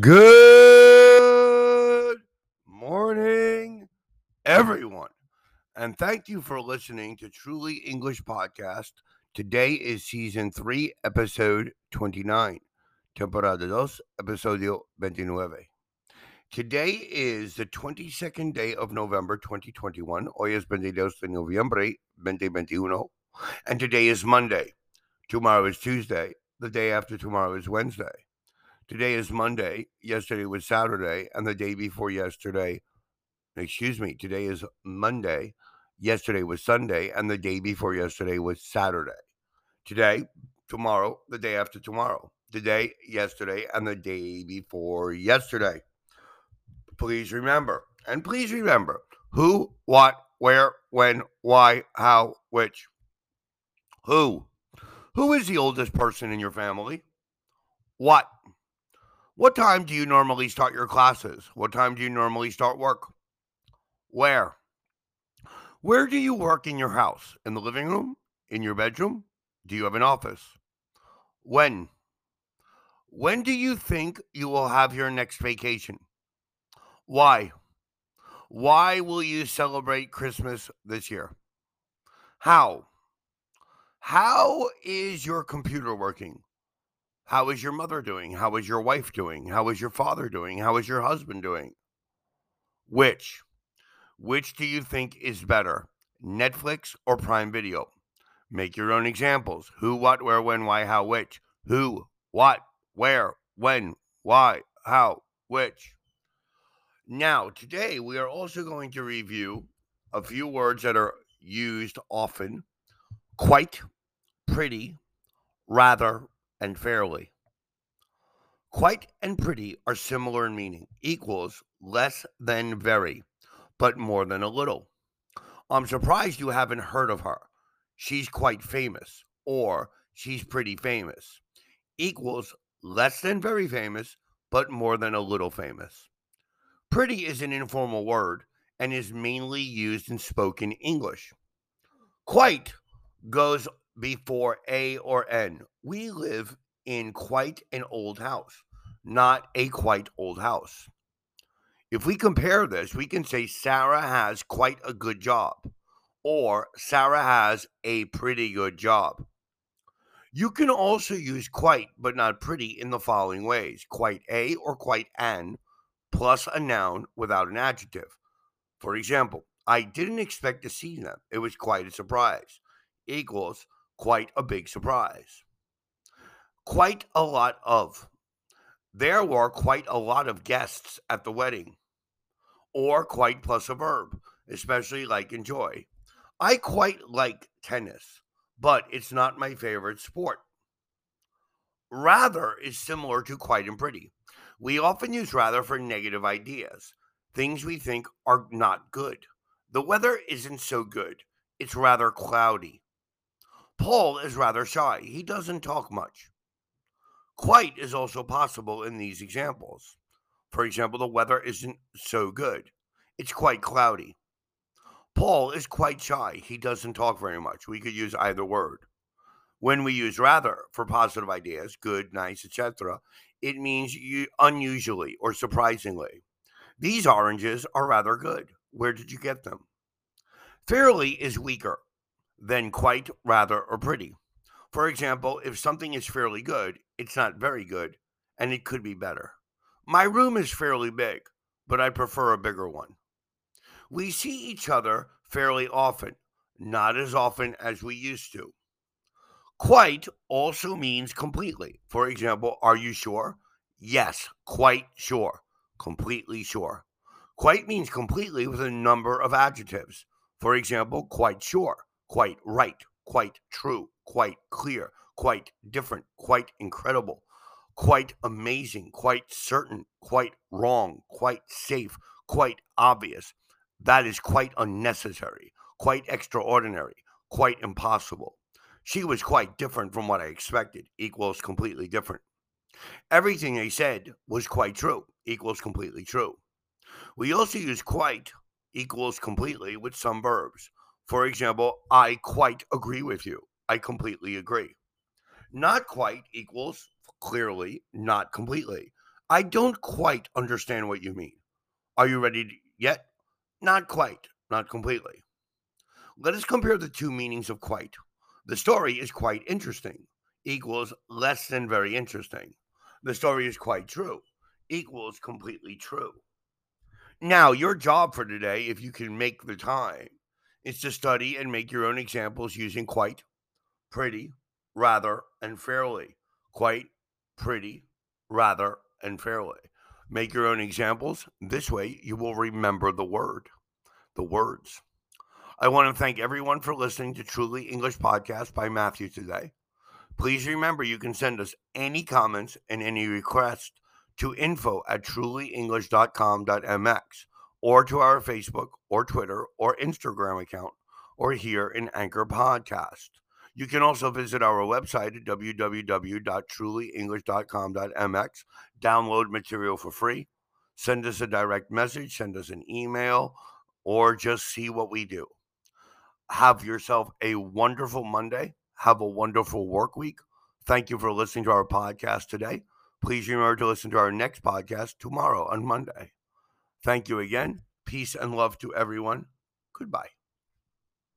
Good morning, everyone. And thank you for listening to Truly English Podcast. Today is season 3, episode 29. Temporada 2, episodio 29. Today is the 22nd day of November 2021. Hoy es 22 de noviembre 2021. And today is Monday. Tomorrow is Tuesday. The day after tomorrow is Wednesday. Today is Monday. Yesterday was Saturday. And the day before yesterday, excuse me, today is Monday. Yesterday was Sunday. And the day before yesterday was Saturday. Today, tomorrow, the day after tomorrow. Today, yesterday, and the day before yesterday. Please remember, and please remember who, what, where, when, why, how, which. Who? Who is the oldest person in your family? What? What time do you normally start your classes? What time do you normally start work? Where? Where do you work in your house? In the living room? In your bedroom? Do you have an office? When? When do you think you will have your next vacation? Why? Why will you celebrate Christmas this year? How? How is your computer working? How is your mother doing? How is your wife doing? How is your father doing? How is your husband doing? Which? Which do you think is better, Netflix or Prime Video? Make your own examples. Who, what, where, when, why, how, which. Who, what, where, when, why, how, which. Now, today we are also going to review a few words that are used often quite, pretty, rather, and fairly. Quite and pretty are similar in meaning, equals less than very, but more than a little. I'm surprised you haven't heard of her. She's quite famous, or she's pretty famous, equals less than very famous, but more than a little famous. Pretty is an informal word and is mainly used in spoken English. Quite goes before A or N. We live in quite an old house, not a quite old house. If we compare this, we can say Sarah has quite a good job, or Sarah has a pretty good job. You can also use quite but not pretty in the following ways quite a or quite an plus a noun without an adjective. For example, I didn't expect to see them. It was quite a surprise. Equals quite a big surprise. Quite a lot of. There were quite a lot of guests at the wedding. Or quite plus a verb, especially like enjoy. I quite like tennis, but it's not my favorite sport. Rather is similar to quite and pretty. We often use rather for negative ideas, things we think are not good. The weather isn't so good, it's rather cloudy. Paul is rather shy, he doesn't talk much. Quite is also possible in these examples. For example, the weather isn't so good, it's quite cloudy. Paul is quite shy, he doesn't talk very much. We could use either word. When we use rather for positive ideas, good, nice, etc., it means you, unusually or surprisingly. These oranges are rather good. Where did you get them? Fairly is weaker than quite, rather, or pretty. For example, if something is fairly good, it's not very good, and it could be better. My room is fairly big, but I prefer a bigger one. We see each other fairly often, not as often as we used to. Quite also means completely. For example, are you sure? Yes, quite sure. Completely sure. Quite means completely with a number of adjectives. For example, quite sure, quite right, quite true, quite clear, quite different, quite incredible, quite amazing, quite certain, quite wrong, quite safe, quite obvious. That is quite unnecessary, quite extraordinary, quite impossible. She was quite different from what I expected, equals completely different. Everything they said was quite true, equals completely true. We also use quite equals completely with some verbs. For example, I quite agree with you. I completely agree. Not quite equals clearly, not completely. I don't quite understand what you mean. Are you ready yet? Not quite, not completely. Let us compare the two meanings of quite. The story is quite interesting, equals less than very interesting. The story is quite true, equals completely true. Now, your job for today, if you can make the time, is to study and make your own examples using quite, pretty, rather, and fairly. Quite, pretty, rather, and fairly. Make your own examples. This way, you will remember the word, the words. I want to thank everyone for listening to Truly English Podcast by Matthew today. Please remember you can send us any comments and any requests to info at trulyenglish.com.mx or to our Facebook or Twitter or Instagram account or here in Anchor Podcast. You can also visit our website at www.trulyenglish.com.mx, download material for free, send us a direct message, send us an email, or just see what we do. Have yourself a wonderful Monday. Have a wonderful work week. Thank you for listening to our podcast today. Please remember to listen to our next podcast tomorrow on Monday. Thank you again. Peace and love to everyone. Goodbye.